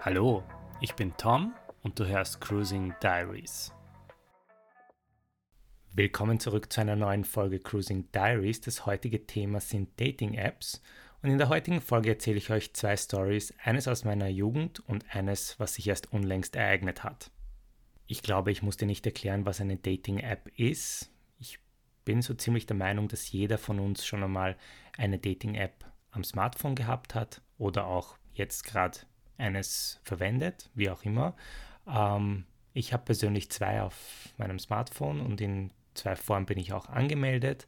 Hallo, ich bin Tom und du hörst Cruising Diaries. Willkommen zurück zu einer neuen Folge Cruising Diaries. Das heutige Thema sind Dating-Apps und in der heutigen Folge erzähle ich euch zwei Stories, eines aus meiner Jugend und eines, was sich erst unlängst ereignet hat. Ich glaube, ich muss dir nicht erklären, was eine Dating-App ist. Ich bin so ziemlich der Meinung, dass jeder von uns schon einmal eine Dating-App am Smartphone gehabt hat oder auch jetzt gerade eines verwendet, wie auch immer. Ähm, ich habe persönlich zwei auf meinem Smartphone und in zwei Formen bin ich auch angemeldet.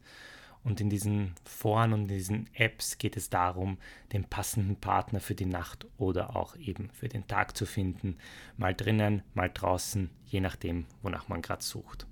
Und in diesen Foren und in diesen Apps geht es darum, den passenden Partner für die Nacht oder auch eben für den Tag zu finden. Mal drinnen, mal draußen, je nachdem, wonach man gerade sucht.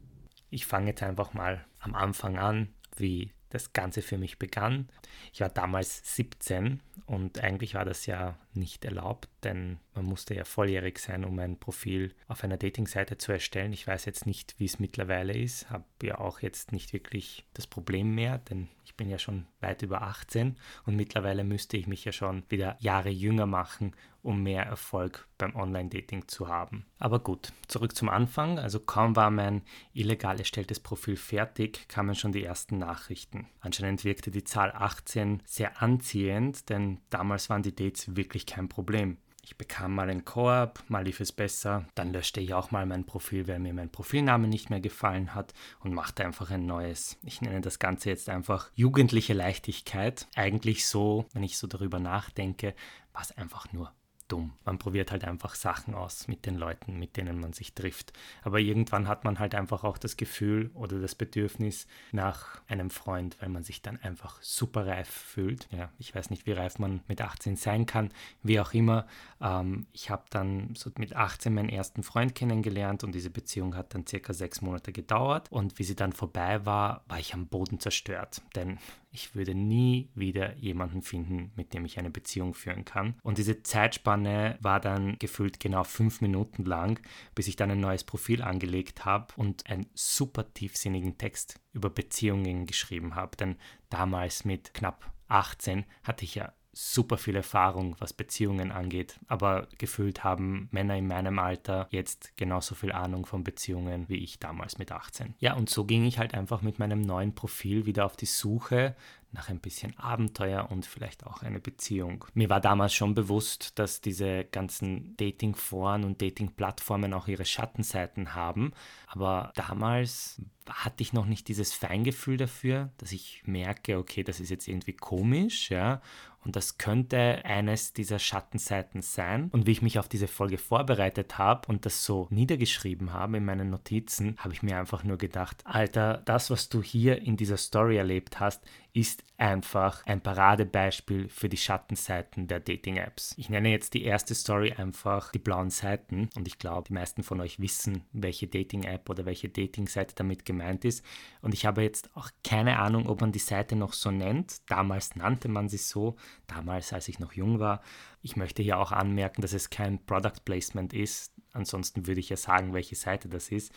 Ich fange jetzt einfach mal am Anfang an, wie das Ganze für mich begann. Ich war damals 17 und eigentlich war das ja nicht erlaubt, denn man musste ja volljährig sein, um ein Profil auf einer Datingseite zu erstellen. Ich weiß jetzt nicht, wie es mittlerweile ist, habe ja auch jetzt nicht wirklich das Problem mehr, denn ich bin ja schon weit über 18 und mittlerweile müsste ich mich ja schon wieder Jahre jünger machen, um mehr Erfolg beim Online-Dating zu haben. Aber gut, zurück zum Anfang. Also kaum war mein illegal erstelltes Profil fertig, kamen schon die ersten Nachrichten. Anscheinend wirkte die Zahl 18 sehr anziehend, denn damals waren die Dates wirklich kein Problem. Ich bekam mal ein Koop, mal lief es besser, dann löschte ich auch mal mein Profil, weil mir mein Profilname nicht mehr gefallen hat und machte einfach ein neues. Ich nenne das Ganze jetzt einfach jugendliche Leichtigkeit. Eigentlich so, wenn ich so darüber nachdenke, war es einfach nur dumm. Man probiert halt einfach Sachen aus mit den Leuten, mit denen man sich trifft. Aber irgendwann hat man halt einfach auch das Gefühl oder das Bedürfnis nach einem Freund, weil man sich dann einfach super reif fühlt. Ja, ich weiß nicht, wie reif man mit 18 sein kann, wie auch immer. Ähm, ich habe dann so mit 18 meinen ersten Freund kennengelernt und diese Beziehung hat dann circa sechs Monate gedauert. Und wie sie dann vorbei war, war ich am Boden zerstört. Denn ich würde nie wieder jemanden finden, mit dem ich eine Beziehung führen kann. Und diese Zeitspanne war dann gefühlt genau fünf Minuten lang, bis ich dann ein neues Profil angelegt habe und einen super tiefsinnigen Text über Beziehungen geschrieben habe. Denn damals mit knapp 18 hatte ich ja super viel Erfahrung, was Beziehungen angeht, aber gefühlt haben Männer in meinem Alter jetzt genauso viel Ahnung von Beziehungen wie ich damals mit 18. Ja, und so ging ich halt einfach mit meinem neuen Profil wieder auf die Suche nach ein bisschen Abenteuer und vielleicht auch eine Beziehung. Mir war damals schon bewusst, dass diese ganzen Dating-Foren und Dating-Plattformen auch ihre Schattenseiten haben, aber damals hatte ich noch nicht dieses Feingefühl dafür, dass ich merke, okay, das ist jetzt irgendwie komisch, ja, und das könnte eines dieser Schattenseiten sein. Und wie ich mich auf diese Folge vorbereitet habe und das so niedergeschrieben habe in meinen Notizen, habe ich mir einfach nur gedacht, Alter, das, was du hier in dieser Story erlebt hast, ist einfach ein Paradebeispiel für die Schattenseiten der Dating-Apps. Ich nenne jetzt die erste Story einfach die blauen Seiten und ich glaube, die meisten von euch wissen, welche Dating-App oder welche Dating-Seite damit gemeint ist. Und ich habe jetzt auch keine Ahnung, ob man die Seite noch so nennt. Damals nannte man sie so, damals, als ich noch jung war. Ich möchte hier auch anmerken, dass es kein Product Placement ist. Ansonsten würde ich ja sagen, welche Seite das ist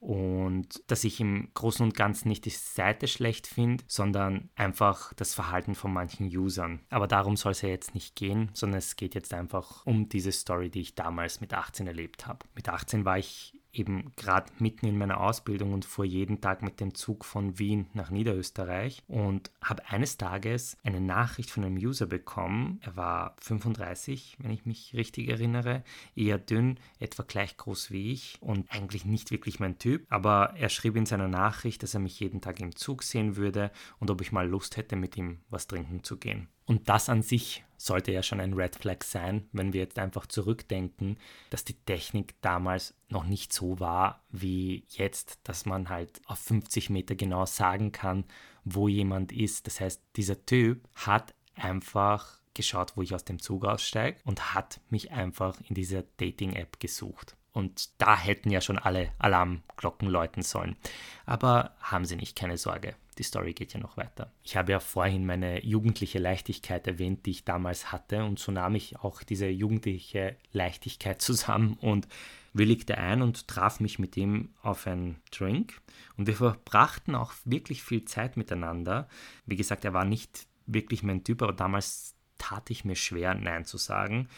und dass ich im Großen und Ganzen nicht die Seite schlecht finde, sondern einfach das Verhalten von manchen Usern. Aber darum soll es ja jetzt nicht gehen, sondern es geht jetzt einfach um diese Story, die ich damals mit 18 erlebt habe. Mit 18 war ich eben gerade mitten in meiner Ausbildung und fuhr jeden Tag mit dem Zug von Wien nach Niederösterreich und habe eines Tages eine Nachricht von einem User bekommen. Er war 35, wenn ich mich richtig erinnere, eher dünn, etwa gleich groß wie ich und eigentlich nicht wirklich mein Typ, aber er schrieb in seiner Nachricht, dass er mich jeden Tag im Zug sehen würde und ob ich mal Lust hätte, mit ihm was trinken zu gehen. Und das an sich sollte ja schon ein Red Flag sein, wenn wir jetzt einfach zurückdenken, dass die Technik damals noch nicht so war wie jetzt, dass man halt auf 50 Meter genau sagen kann, wo jemand ist. Das heißt, dieser Typ hat einfach geschaut, wo ich aus dem Zug aussteige und hat mich einfach in dieser Dating-App gesucht. Und da hätten ja schon alle Alarmglocken läuten sollen. Aber haben Sie nicht, keine Sorge. Die Story geht ja noch weiter. Ich habe ja vorhin meine jugendliche Leichtigkeit erwähnt, die ich damals hatte. Und so nahm ich auch diese jugendliche Leichtigkeit zusammen und willigte ein und traf mich mit ihm auf einen Drink. Und wir verbrachten auch wirklich viel Zeit miteinander. Wie gesagt, er war nicht wirklich mein Typ, aber damals tat ich mir schwer, Nein zu sagen.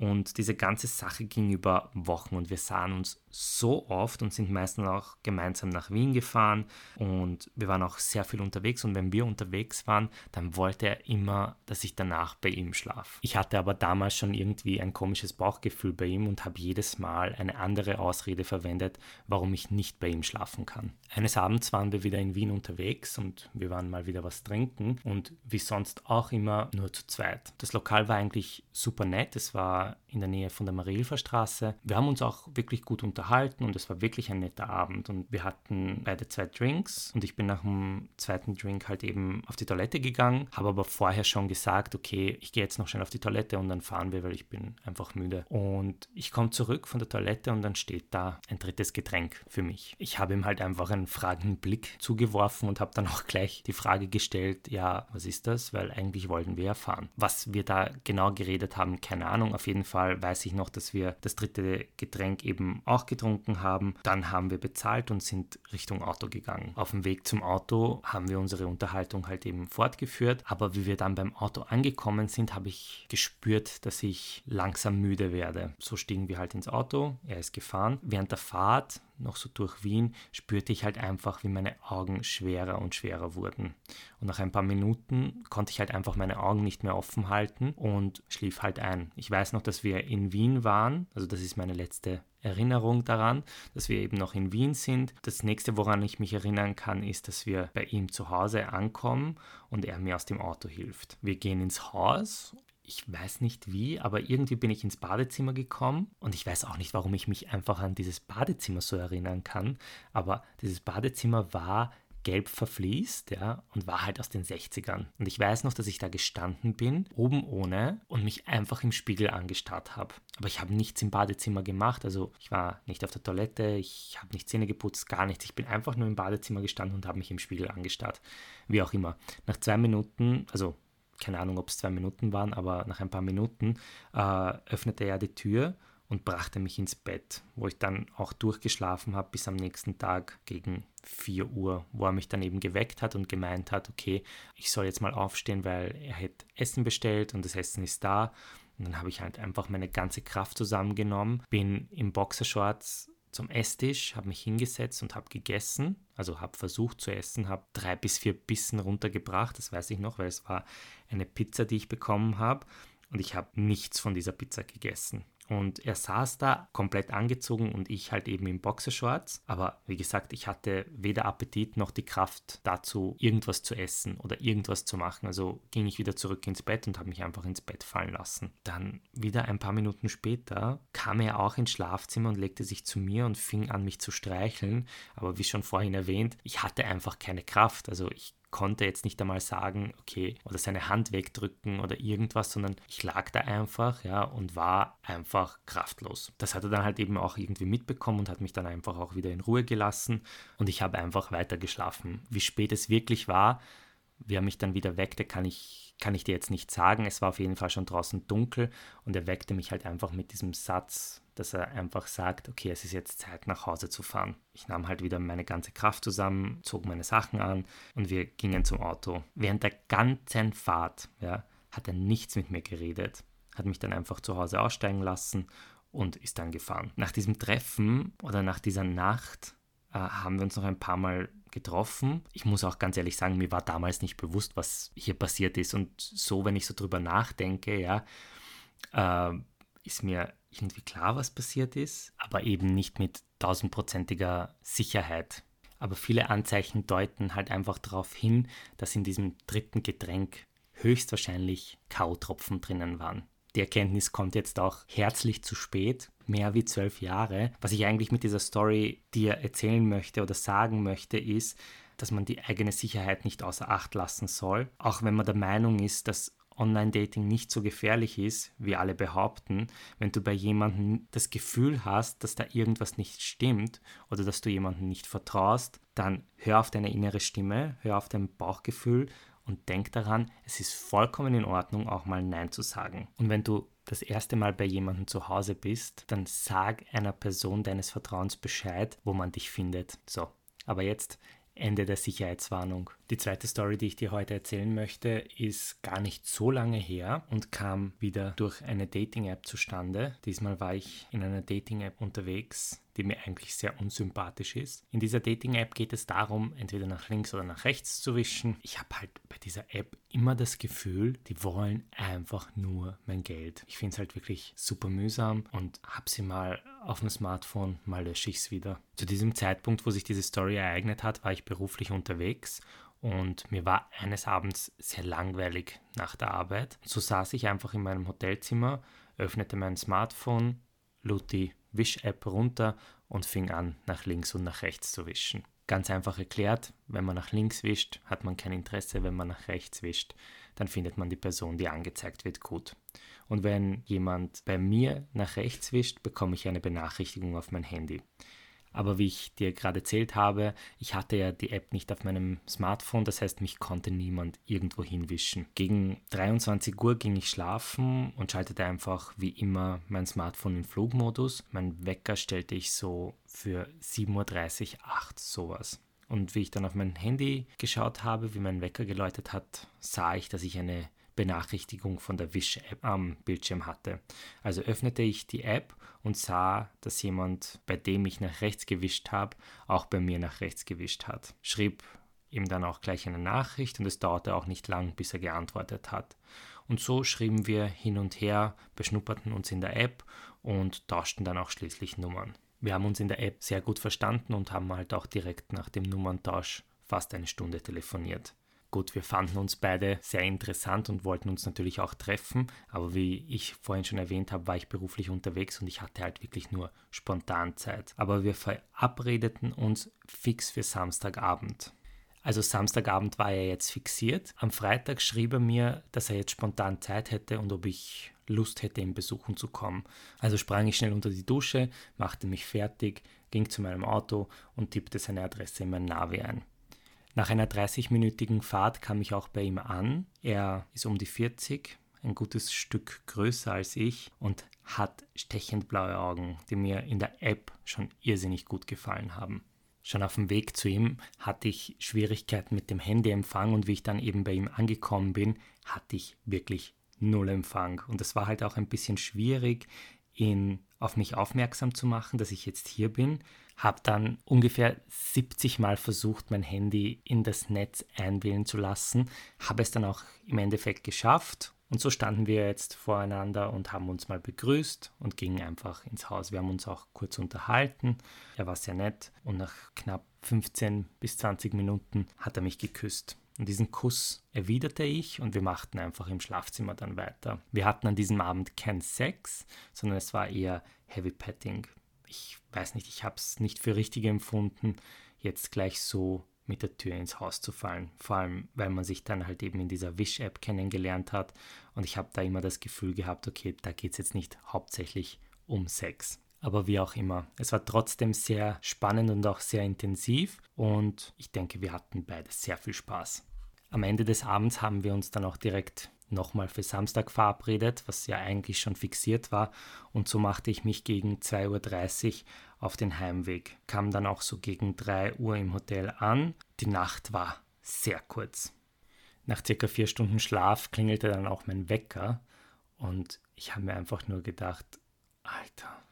Und diese ganze Sache ging über Wochen und wir sahen uns so oft und sind meistens auch gemeinsam nach Wien gefahren und wir waren auch sehr viel unterwegs und wenn wir unterwegs waren, dann wollte er immer, dass ich danach bei ihm schlafe. Ich hatte aber damals schon irgendwie ein komisches Bauchgefühl bei ihm und habe jedes Mal eine andere Ausrede verwendet, warum ich nicht bei ihm schlafen kann. Eines Abends waren wir wieder in Wien unterwegs und wir waren mal wieder was trinken und wie sonst auch immer nur zu zweit. Das Lokal war eigentlich super nett, es war in der Nähe von der Marilfer Straße. Wir haben uns auch wirklich gut unterhalten und es war wirklich ein netter Abend und wir hatten beide zwei Drinks und ich bin nach dem zweiten Drink halt eben auf die Toilette gegangen, habe aber vorher schon gesagt, okay, ich gehe jetzt noch schnell auf die Toilette und dann fahren wir, weil ich bin einfach müde. Und ich komme zurück von der Toilette und dann steht da ein drittes Getränk für mich. Ich habe ihm halt einfach einen fragenden Blick zugeworfen und habe dann auch gleich die Frage gestellt, ja, was ist das? Weil eigentlich wollten wir erfahren. Was wir da genau geredet haben, keine Ahnung. Auf jeden Fall Fall weiß ich noch, dass wir das dritte Getränk eben auch getrunken haben. Dann haben wir bezahlt und sind Richtung Auto gegangen. Auf dem Weg zum Auto haben wir unsere Unterhaltung halt eben fortgeführt. Aber wie wir dann beim Auto angekommen sind, habe ich gespürt, dass ich langsam müde werde. So stiegen wir halt ins Auto. Er ist gefahren. Während der Fahrt noch so durch Wien, spürte ich halt einfach, wie meine Augen schwerer und schwerer wurden. Und nach ein paar Minuten konnte ich halt einfach meine Augen nicht mehr offen halten und schlief halt ein. Ich weiß noch, dass wir in Wien waren, also das ist meine letzte Erinnerung daran, dass wir eben noch in Wien sind. Das nächste, woran ich mich erinnern kann, ist, dass wir bei ihm zu Hause ankommen und er mir aus dem Auto hilft. Wir gehen ins Haus ich weiß nicht wie, aber irgendwie bin ich ins Badezimmer gekommen und ich weiß auch nicht, warum ich mich einfach an dieses Badezimmer so erinnern kann, aber dieses Badezimmer war gelb verfließt, ja, und war halt aus den 60ern. Und ich weiß noch, dass ich da gestanden bin, oben ohne, und mich einfach im Spiegel angestarrt habe. Aber ich habe nichts im Badezimmer gemacht, also ich war nicht auf der Toilette, ich habe nicht Zähne geputzt, gar nichts. Ich bin einfach nur im Badezimmer gestanden und habe mich im Spiegel angestarrt. Wie auch immer. Nach zwei Minuten, also keine Ahnung, ob es zwei Minuten waren, aber nach ein paar Minuten äh, öffnete er die Tür und brachte mich ins Bett, wo ich dann auch durchgeschlafen habe bis am nächsten Tag gegen 4 Uhr, wo er mich dann eben geweckt hat und gemeint hat, okay, ich soll jetzt mal aufstehen, weil er hätte Essen bestellt und das Essen ist da. Und dann habe ich halt einfach meine ganze Kraft zusammengenommen, bin im Boxershorts zum Esstisch, habe mich hingesetzt und habe gegessen, also habe versucht zu essen, habe drei bis vier Bissen runtergebracht, das weiß ich noch, weil es war eine Pizza, die ich bekommen habe und ich habe nichts von dieser Pizza gegessen. Und er saß da komplett angezogen und ich halt eben im Boxershorts. Aber wie gesagt, ich hatte weder Appetit noch die Kraft dazu, irgendwas zu essen oder irgendwas zu machen. Also ging ich wieder zurück ins Bett und habe mich einfach ins Bett fallen lassen. Dann wieder ein paar Minuten später kam er auch ins Schlafzimmer und legte sich zu mir und fing an, mich zu streicheln. Aber wie schon vorhin erwähnt, ich hatte einfach keine Kraft. Also ich konnte jetzt nicht einmal sagen, okay, oder seine Hand wegdrücken oder irgendwas, sondern ich lag da einfach, ja, und war einfach kraftlos. Das hat er dann halt eben auch irgendwie mitbekommen und hat mich dann einfach auch wieder in Ruhe gelassen und ich habe einfach weiter geschlafen. Wie spät es wirklich war, wie er mich dann wieder weckte, kann ich, kann ich dir jetzt nicht sagen. Es war auf jeden Fall schon draußen dunkel und er weckte mich halt einfach mit diesem Satz, dass er einfach sagt, okay, es ist jetzt Zeit nach Hause zu fahren. Ich nahm halt wieder meine ganze Kraft zusammen, zog meine Sachen an und wir gingen zum Auto. Während der ganzen Fahrt ja, hat er nichts mit mir geredet, hat mich dann einfach zu Hause aussteigen lassen und ist dann gefahren. Nach diesem Treffen oder nach dieser Nacht äh, haben wir uns noch ein paar Mal getroffen. Ich muss auch ganz ehrlich sagen, mir war damals nicht bewusst, was hier passiert ist. Und so, wenn ich so drüber nachdenke, ja, äh, ist mir irgendwie klar, was passiert ist, aber eben nicht mit tausendprozentiger Sicherheit. Aber viele Anzeichen deuten halt einfach darauf hin, dass in diesem dritten Getränk höchstwahrscheinlich K.O.-Tropfen drinnen waren. Die Erkenntnis kommt jetzt auch herzlich zu spät, mehr wie zwölf Jahre. Was ich eigentlich mit dieser Story dir erzählen möchte oder sagen möchte, ist, dass man die eigene Sicherheit nicht außer Acht lassen soll, auch wenn man der Meinung ist, dass Online-Dating nicht so gefährlich ist, wie alle behaupten, wenn du bei jemandem das Gefühl hast, dass da irgendwas nicht stimmt oder dass du jemandem nicht vertraust, dann hör auf deine innere Stimme, hör auf dein Bauchgefühl und denk daran, es ist vollkommen in Ordnung, auch mal Nein zu sagen. Und wenn du das erste Mal bei jemandem zu Hause bist, dann sag einer Person deines Vertrauens Bescheid, wo man dich findet. So, aber jetzt Ende der Sicherheitswarnung. Die zweite Story, die ich dir heute erzählen möchte, ist gar nicht so lange her und kam wieder durch eine Dating-App zustande. Diesmal war ich in einer Dating-App unterwegs, die mir eigentlich sehr unsympathisch ist. In dieser Dating-App geht es darum, entweder nach links oder nach rechts zu wischen. Ich habe halt bei dieser App immer das Gefühl, die wollen einfach nur mein Geld. Ich finde es halt wirklich super mühsam und habe sie mal auf dem Smartphone, mal lösche ich es wieder. Zu diesem Zeitpunkt, wo sich diese Story ereignet hat, war ich beruflich unterwegs und mir war eines Abends sehr langweilig nach der Arbeit. So saß ich einfach in meinem Hotelzimmer, öffnete mein Smartphone, lud die Wish-App runter und fing an, nach links und nach rechts zu wischen. Ganz einfach erklärt, wenn man nach links wischt, hat man kein Interesse, wenn man nach rechts wischt, dann findet man die Person, die angezeigt wird, gut. Und wenn jemand bei mir nach rechts wischt, bekomme ich eine Benachrichtigung auf mein Handy. Aber wie ich dir gerade erzählt habe, ich hatte ja die App nicht auf meinem Smartphone, das heißt, mich konnte niemand irgendwo hinwischen. Gegen 23 Uhr ging ich schlafen und schaltete einfach wie immer mein Smartphone in Flugmodus. Mein Wecker stellte ich so für 7.30 Uhr, 8 sowas. Und wie ich dann auf mein Handy geschaut habe, wie mein Wecker geläutet hat, sah ich, dass ich eine Benachrichtigung von der Wish-App am Bildschirm hatte. Also öffnete ich die App und sah, dass jemand, bei dem ich nach rechts gewischt habe, auch bei mir nach rechts gewischt hat. Schrieb ihm dann auch gleich eine Nachricht und es dauerte auch nicht lang, bis er geantwortet hat. Und so schrieben wir hin und her, beschnupperten uns in der App und tauschten dann auch schließlich Nummern. Wir haben uns in der App sehr gut verstanden und haben halt auch direkt nach dem Nummerntausch fast eine Stunde telefoniert. Gut, wir fanden uns beide sehr interessant und wollten uns natürlich auch treffen, aber wie ich vorhin schon erwähnt habe, war ich beruflich unterwegs und ich hatte halt wirklich nur spontan Zeit. Aber wir verabredeten uns fix für Samstagabend. Also Samstagabend war er jetzt fixiert. Am Freitag schrieb er mir, dass er jetzt spontan Zeit hätte und ob ich Lust hätte, ihn besuchen zu kommen. Also sprang ich schnell unter die Dusche, machte mich fertig, ging zu meinem Auto und tippte seine Adresse in mein Navi ein. Nach einer 30-minütigen Fahrt kam ich auch bei ihm an. Er ist um die 40, ein gutes Stück größer als ich und hat stechend blaue Augen, die mir in der App schon irrsinnig gut gefallen haben. Schon auf dem Weg zu ihm hatte ich Schwierigkeiten mit dem Handyempfang und wie ich dann eben bei ihm angekommen bin, hatte ich wirklich null Empfang. Und es war halt auch ein bisschen schwierig, ihn auf mich aufmerksam zu machen, dass ich jetzt hier bin, habe dann ungefähr 70 Mal versucht, mein Handy in das Netz einwählen zu lassen, habe es dann auch im Endeffekt geschafft und so standen wir jetzt voreinander und haben uns mal begrüßt und gingen einfach ins Haus. Wir haben uns auch kurz unterhalten. Er war sehr nett und nach knapp 15 bis 20 Minuten hat er mich geküsst. Und diesen Kuss erwiderte ich und wir machten einfach im Schlafzimmer dann weiter. Wir hatten an diesem Abend keinen Sex, sondern es war eher Heavy Petting. Ich weiß nicht, ich habe es nicht für richtig empfunden, jetzt gleich so mit der Tür ins Haus zu fallen. Vor allem, weil man sich dann halt eben in dieser Wish-App kennengelernt hat. Und ich habe da immer das Gefühl gehabt, okay, da geht es jetzt nicht hauptsächlich um Sex. Aber wie auch immer, es war trotzdem sehr spannend und auch sehr intensiv. Und ich denke, wir hatten beide sehr viel Spaß. Am Ende des Abends haben wir uns dann auch direkt nochmal für Samstag verabredet, was ja eigentlich schon fixiert war. Und so machte ich mich gegen 2.30 Uhr auf den Heimweg. Kam dann auch so gegen 3 Uhr im Hotel an. Die Nacht war sehr kurz. Nach circa vier Stunden Schlaf klingelte dann auch mein Wecker und ich habe mir einfach nur gedacht, Alter,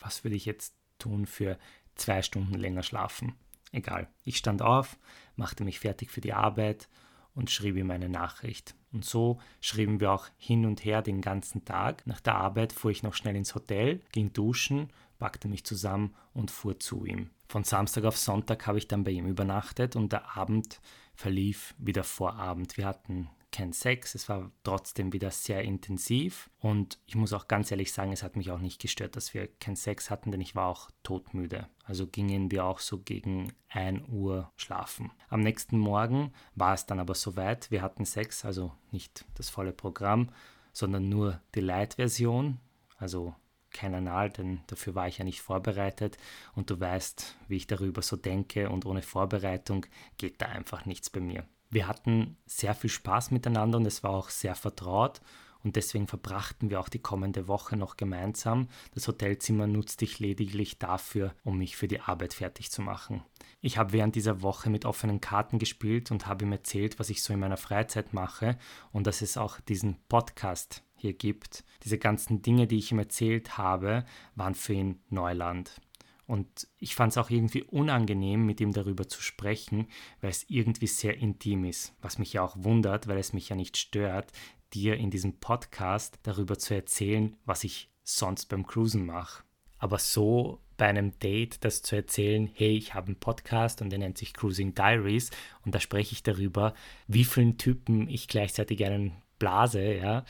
was würde ich jetzt tun für zwei Stunden länger schlafen? Egal. Ich stand auf, machte mich fertig für die Arbeit und schrieb ihm eine Nachricht. Und so schrieben wir auch hin und her den ganzen Tag. Nach der Arbeit fuhr ich noch schnell ins Hotel, ging duschen, packte mich zusammen und fuhr zu ihm. Von Samstag auf Sonntag habe ich dann bei ihm übernachtet und der Abend verlief wie der Vorabend. Wir hatten kein Sex, es war trotzdem wieder sehr intensiv und ich muss auch ganz ehrlich sagen, es hat mich auch nicht gestört, dass wir keinen Sex hatten, denn ich war auch todmüde. Also gingen wir auch so gegen 1 Uhr schlafen. Am nächsten Morgen war es dann aber soweit, wir hatten Sex, also nicht das volle Programm, sondern nur die Light-Version, also kein Anal, denn dafür war ich ja nicht vorbereitet und du weißt, wie ich darüber so denke und ohne Vorbereitung geht da einfach nichts bei mir. Wir hatten sehr viel Spaß miteinander und es war auch sehr vertraut und deswegen verbrachten wir auch die kommende Woche noch gemeinsam. Das Hotelzimmer nutzte ich lediglich dafür, um mich für die Arbeit fertig zu machen. Ich habe während dieser Woche mit offenen Karten gespielt und habe ihm erzählt, was ich so in meiner Freizeit mache und dass es auch diesen Podcast hier gibt. Diese ganzen Dinge, die ich ihm erzählt habe, waren für ihn Neuland. Und ich fand es auch irgendwie unangenehm, mit ihm darüber zu sprechen, weil es irgendwie sehr intim ist. Was mich ja auch wundert, weil es mich ja nicht stört, dir in diesem Podcast darüber zu erzählen, was ich sonst beim Cruisen mache. Aber so bei einem Date das zu erzählen, hey, ich habe einen Podcast und der nennt sich Cruising Diaries und da spreche ich darüber, wie vielen Typen ich gleichzeitig einen blase, ja,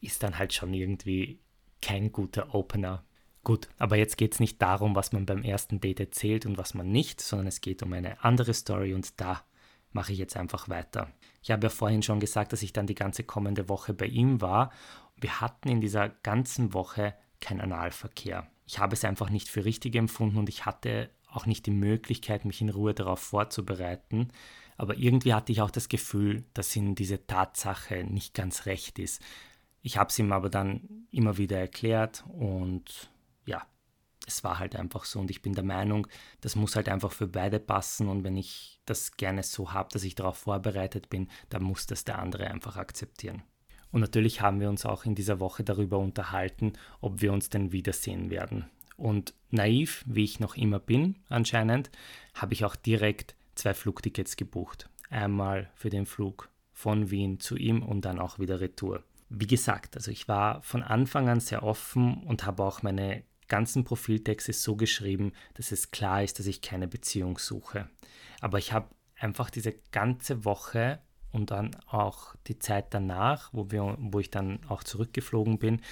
ist dann halt schon irgendwie kein guter Opener. Gut, aber jetzt geht es nicht darum, was man beim ersten Date erzählt und was man nicht, sondern es geht um eine andere Story und da mache ich jetzt einfach weiter. Ich habe ja vorhin schon gesagt, dass ich dann die ganze kommende Woche bei ihm war. Wir hatten in dieser ganzen Woche keinen Analverkehr. Ich habe es einfach nicht für richtig empfunden und ich hatte auch nicht die Möglichkeit, mich in Ruhe darauf vorzubereiten. Aber irgendwie hatte ich auch das Gefühl, dass ihm diese Tatsache nicht ganz recht ist. Ich habe es ihm aber dann immer wieder erklärt und ja, es war halt einfach so und ich bin der Meinung, das muss halt einfach für beide passen und wenn ich das gerne so habe, dass ich darauf vorbereitet bin, dann muss das der andere einfach akzeptieren. Und natürlich haben wir uns auch in dieser Woche darüber unterhalten, ob wir uns denn wiedersehen werden. Und naiv, wie ich noch immer bin, anscheinend, habe ich auch direkt zwei Flugtickets gebucht. Einmal für den Flug von Wien zu ihm und dann auch wieder Retour. Wie gesagt, also ich war von Anfang an sehr offen und habe auch meine ganzen Profiltext ist so geschrieben, dass es klar ist, dass ich keine Beziehung suche. Aber ich habe einfach diese ganze Woche und dann auch die Zeit danach, wo, wir, wo ich dann auch zurückgeflogen bin,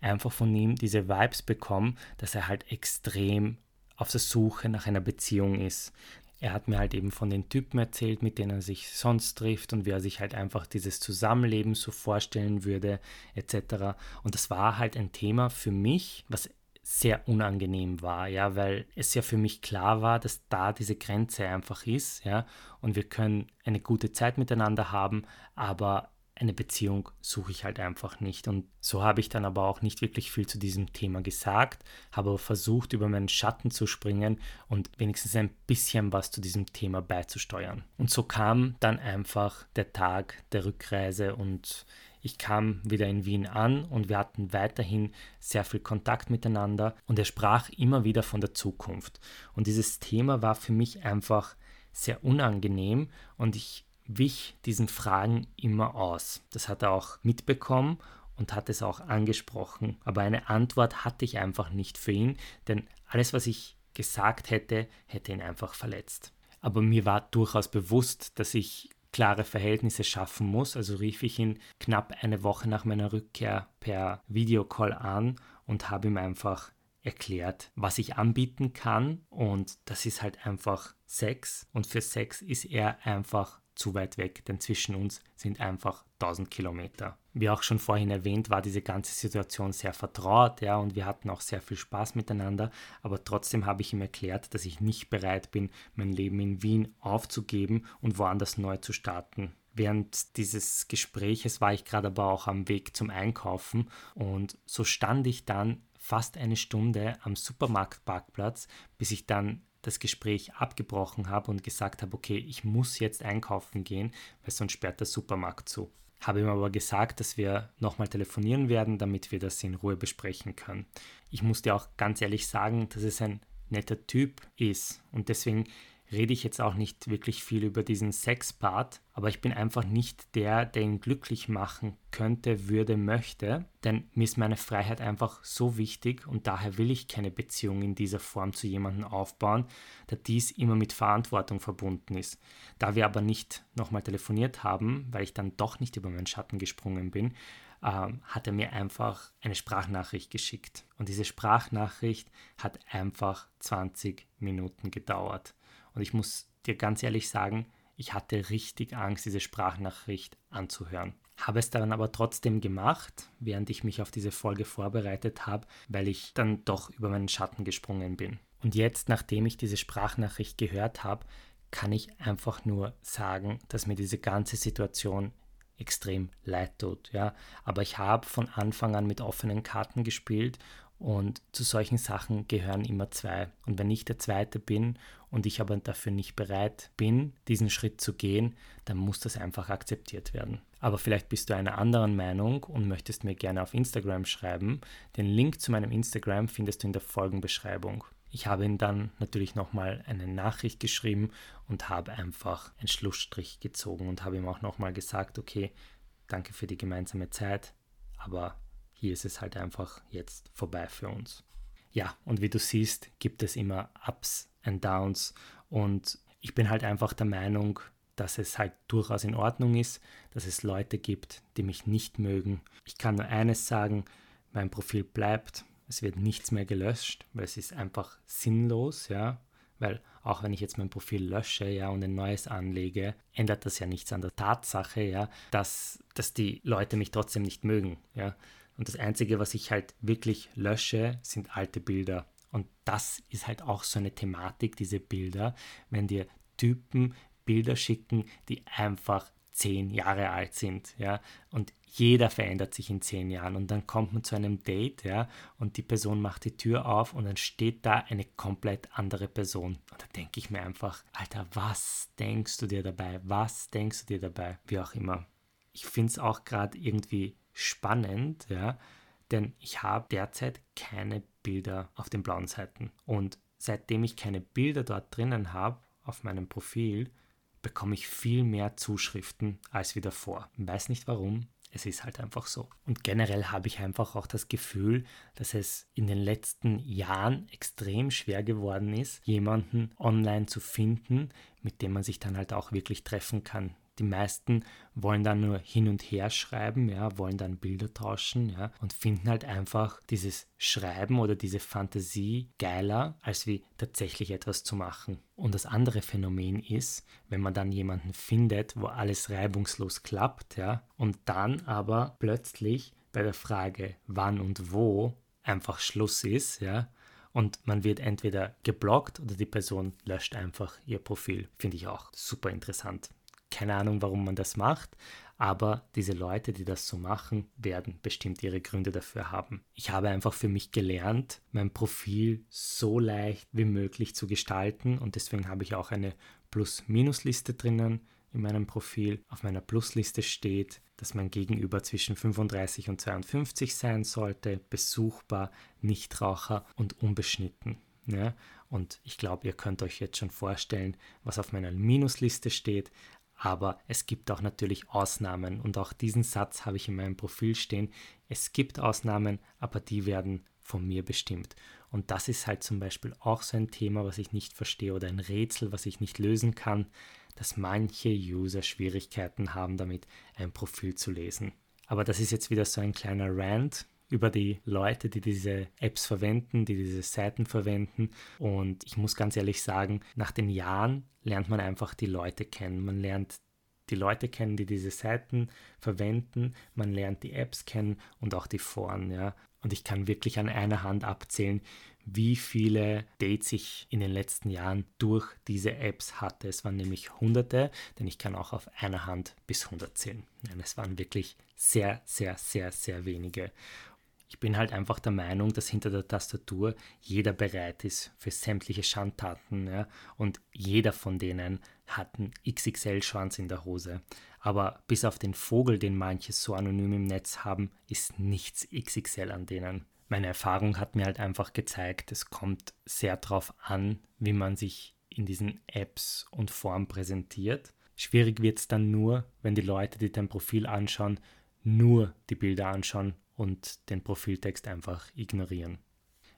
einfach von ihm diese Vibes bekommen, dass er halt extrem auf der Suche nach einer Beziehung ist. Er hat mir halt eben von den Typen erzählt, mit denen er sich sonst trifft und wie er sich halt einfach dieses Zusammenleben so vorstellen würde, etc. Und das war halt ein Thema für mich, was sehr unangenehm war, ja, weil es ja für mich klar war, dass da diese Grenze einfach ist, ja, und wir können eine gute Zeit miteinander haben, aber eine Beziehung suche ich halt einfach nicht. Und so habe ich dann aber auch nicht wirklich viel zu diesem Thema gesagt, habe versucht, über meinen Schatten zu springen und wenigstens ein bisschen was zu diesem Thema beizusteuern. Und so kam dann einfach der Tag der Rückreise und ich kam wieder in Wien an und wir hatten weiterhin sehr viel Kontakt miteinander und er sprach immer wieder von der Zukunft. Und dieses Thema war für mich einfach sehr unangenehm und ich wich diesen Fragen immer aus. Das hat er auch mitbekommen und hat es auch angesprochen. Aber eine Antwort hatte ich einfach nicht für ihn, denn alles, was ich gesagt hätte, hätte ihn einfach verletzt. Aber mir war durchaus bewusst, dass ich klare Verhältnisse schaffen muss. Also rief ich ihn knapp eine Woche nach meiner Rückkehr per Videocall an und habe ihm einfach erklärt, was ich anbieten kann. Und das ist halt einfach Sex. Und für Sex ist er einfach zu weit weg, denn zwischen uns sind einfach 1000 Kilometer. Wie auch schon vorhin erwähnt, war diese ganze Situation sehr vertraut, ja, und wir hatten auch sehr viel Spaß miteinander, aber trotzdem habe ich ihm erklärt, dass ich nicht bereit bin, mein Leben in Wien aufzugeben und woanders neu zu starten. Während dieses Gespräches war ich gerade aber auch am Weg zum Einkaufen und so stand ich dann fast eine Stunde am Supermarktparkplatz, bis ich dann das Gespräch abgebrochen habe und gesagt habe, okay, ich muss jetzt einkaufen gehen, weil sonst sperrt der Supermarkt zu. Habe ihm aber gesagt, dass wir nochmal telefonieren werden, damit wir das in Ruhe besprechen können. Ich muss dir auch ganz ehrlich sagen, dass es ein netter Typ ist und deswegen rede ich jetzt auch nicht wirklich viel über diesen Sex-Part, aber ich bin einfach nicht der, der ihn glücklich machen könnte, würde, möchte, denn mir ist meine Freiheit einfach so wichtig und daher will ich keine Beziehung in dieser Form zu jemandem aufbauen, da dies immer mit Verantwortung verbunden ist. Da wir aber nicht nochmal telefoniert haben, weil ich dann doch nicht über meinen Schatten gesprungen bin, ähm, hat er mir einfach eine Sprachnachricht geschickt. Und diese Sprachnachricht hat einfach 20 Minuten gedauert. Und ich muss dir ganz ehrlich sagen, ich hatte richtig Angst, diese Sprachnachricht anzuhören. Habe es dann aber trotzdem gemacht, während ich mich auf diese Folge vorbereitet habe, weil ich dann doch über meinen Schatten gesprungen bin. Und jetzt, nachdem ich diese Sprachnachricht gehört habe, kann ich einfach nur sagen, dass mir diese ganze Situation extrem leid tut. Ja. Aber ich habe von Anfang an mit offenen Karten gespielt und zu solchen Sachen gehören immer zwei. Und wenn ich der Zweite bin und ich aber dafür nicht bereit bin, diesen Schritt zu gehen, dann muss das einfach akzeptiert werden. Aber vielleicht bist du einer anderen Meinung und möchtest mir gerne auf Instagram schreiben. Den Link zu meinem Instagram findest du in der Folgenbeschreibung. Ich habe ihm dann natürlich nochmal eine Nachricht geschrieben und habe einfach einen Schlussstrich gezogen und habe ihm auch nochmal gesagt, okay, danke für die gemeinsame Zeit, aber hier ist es halt einfach jetzt vorbei für uns. Ja, und wie du siehst, gibt es immer Ups and Downs und ich bin halt einfach der Meinung, dass es halt durchaus in Ordnung ist, dass es Leute gibt, die mich nicht mögen. Ich kann nur eines sagen, mein Profil bleibt, es wird nichts mehr gelöscht, weil es ist einfach sinnlos, ja, weil auch wenn ich jetzt mein Profil lösche, ja, und ein neues anlege, ändert das ja nichts an der Tatsache, ja, dass, dass die Leute mich trotzdem nicht mögen, ja. Und das Einzige, was ich halt wirklich lösche, sind alte Bilder. Und das ist halt auch so eine Thematik, diese Bilder, wenn dir Typen Bilder schicken, die einfach zehn Jahre alt sind, ja, und jeder verändert sich in zehn Jahren und dann kommt man zu einem Date, ja, und die Person macht die Tür auf und dann steht da eine komplett andere Person. Und da denke ich mir einfach, Alter, was denkst du dir dabei? Was denkst du dir dabei? Wie auch immer. Ich finde es auch gerade irgendwie spannend, ja, denn ich habe derzeit keine Bilder auf den blauen Seiten. Und seitdem ich keine Bilder dort drinnen habe, auf meinem Profil, bekomme ich viel mehr Zuschriften als wie davor. Ich weiß nicht warum, es ist halt einfach so. Und generell habe ich einfach auch das Gefühl, dass es in den letzten Jahren extrem schwer geworden ist, jemanden online zu finden, mit dem man sich dann halt auch wirklich treffen kann. Die meisten wollen dann nur hin und her schreiben, ja, wollen dann Bilder tauschen, ja, und finden halt einfach dieses Schreiben oder diese Fantasie geiler, als wie tatsächlich etwas zu machen. Und das andere Phänomen ist, wenn man dann jemanden findet, wo alles reibungslos klappt, ja, und dann aber plötzlich bei der Frage, wann und wo einfach Schluss ist, ja, und man wird entweder geblockt oder die Person löscht einfach ihr Profil. Finde ich auch super interessant. Keine Ahnung, warum man das macht, aber diese Leute, die das so machen, werden bestimmt ihre Gründe dafür haben. Ich habe einfach für mich gelernt, mein Profil so leicht wie möglich zu gestalten und deswegen habe ich auch eine Plus-Minus-Liste drinnen in meinem Profil. Auf meiner Plus-Liste steht, dass mein Gegenüber zwischen 35 und 52 sein sollte, besuchbar, Nichtraucher und unbeschnitten. Ja? Und ich glaube, ihr könnt euch jetzt schon vorstellen, was auf meiner Minusliste steht. Aber es gibt auch natürlich Ausnahmen und auch diesen Satz habe ich in meinem Profil stehen. Es gibt Ausnahmen, aber die werden von mir bestimmt. Und das ist halt zum Beispiel auch so ein Thema, was ich nicht verstehe oder ein Rätsel, was ich nicht lösen kann, dass manche User Schwierigkeiten haben damit, ein Profil zu lesen. Aber das ist jetzt wieder so ein kleiner Rant über die Leute, die diese Apps verwenden, die diese Seiten verwenden. Und ich muss ganz ehrlich sagen, nach den Jahren lernt man einfach die Leute kennen. Man lernt die Leute kennen, die diese Seiten verwenden. Man lernt die Apps kennen und auch die Foren. Ja. Und ich kann wirklich an einer Hand abzählen, wie viele Dates ich in den letzten Jahren durch diese Apps hatte. Es waren nämlich hunderte, denn ich kann auch auf einer Hand bis 100 zählen. Es waren wirklich sehr, sehr, sehr, sehr wenige. Ich bin halt einfach der Meinung, dass hinter der Tastatur jeder bereit ist für sämtliche Schandtaten ja? und jeder von denen hat einen XXL-Schwanz in der Hose. Aber bis auf den Vogel, den manche so anonym im Netz haben, ist nichts XXL an denen. Meine Erfahrung hat mir halt einfach gezeigt, es kommt sehr darauf an, wie man sich in diesen Apps und Form präsentiert. Schwierig wird es dann nur, wenn die Leute, die dein Profil anschauen, nur die Bilder anschauen und den Profiltext einfach ignorieren.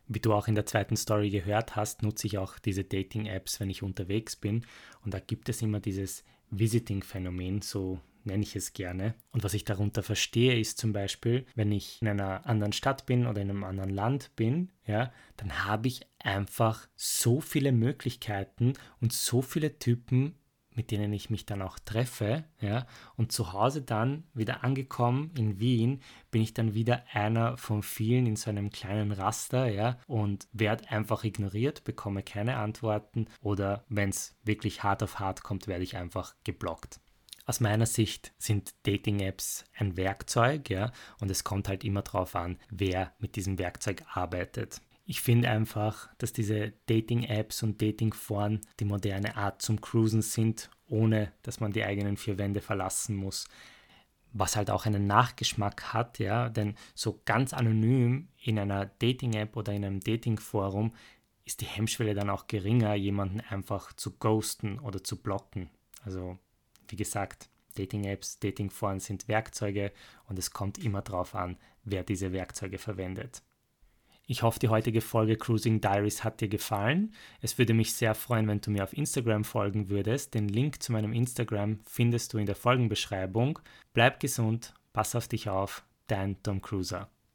Wie du auch in der zweiten Story gehört hast, nutze ich auch diese Dating-Apps, wenn ich unterwegs bin. Und da gibt es immer dieses Visiting-Phänomen, so nenne ich es gerne. Und was ich darunter verstehe, ist zum Beispiel, wenn ich in einer anderen Stadt bin oder in einem anderen Land bin, ja, dann habe ich einfach so viele Möglichkeiten und so viele Typen, mit denen ich mich dann auch treffe, ja, und zu Hause dann wieder angekommen in Wien, bin ich dann wieder einer von vielen in so einem kleinen Raster, ja, und werde einfach ignoriert, bekomme keine Antworten oder wenn es wirklich hart auf hart kommt, werde ich einfach geblockt. Aus meiner Sicht sind Dating-Apps ein Werkzeug, ja, und es kommt halt immer darauf an, wer mit diesem Werkzeug arbeitet. Ich finde einfach, dass diese Dating-Apps und Dating-Foren die moderne Art zum Cruisen sind, ohne dass man die eigenen vier Wände verlassen muss. Was halt auch einen Nachgeschmack hat, ja, denn so ganz anonym in einer Dating-App oder in einem Dating-Forum ist die Hemmschwelle dann auch geringer, jemanden einfach zu ghosten oder zu blocken. Also, wie gesagt, Dating-Apps, Dating-Foren sind Werkzeuge und es kommt immer darauf an, wer diese Werkzeuge verwendet. Ich hoffe, die heutige Folge Cruising Diaries hat dir gefallen. Es würde mich sehr freuen, wenn du mir auf Instagram folgen würdest. Den Link zu meinem Instagram findest du in der Folgenbeschreibung. Bleib gesund, pass auf dich auf, dein Tom Cruiser.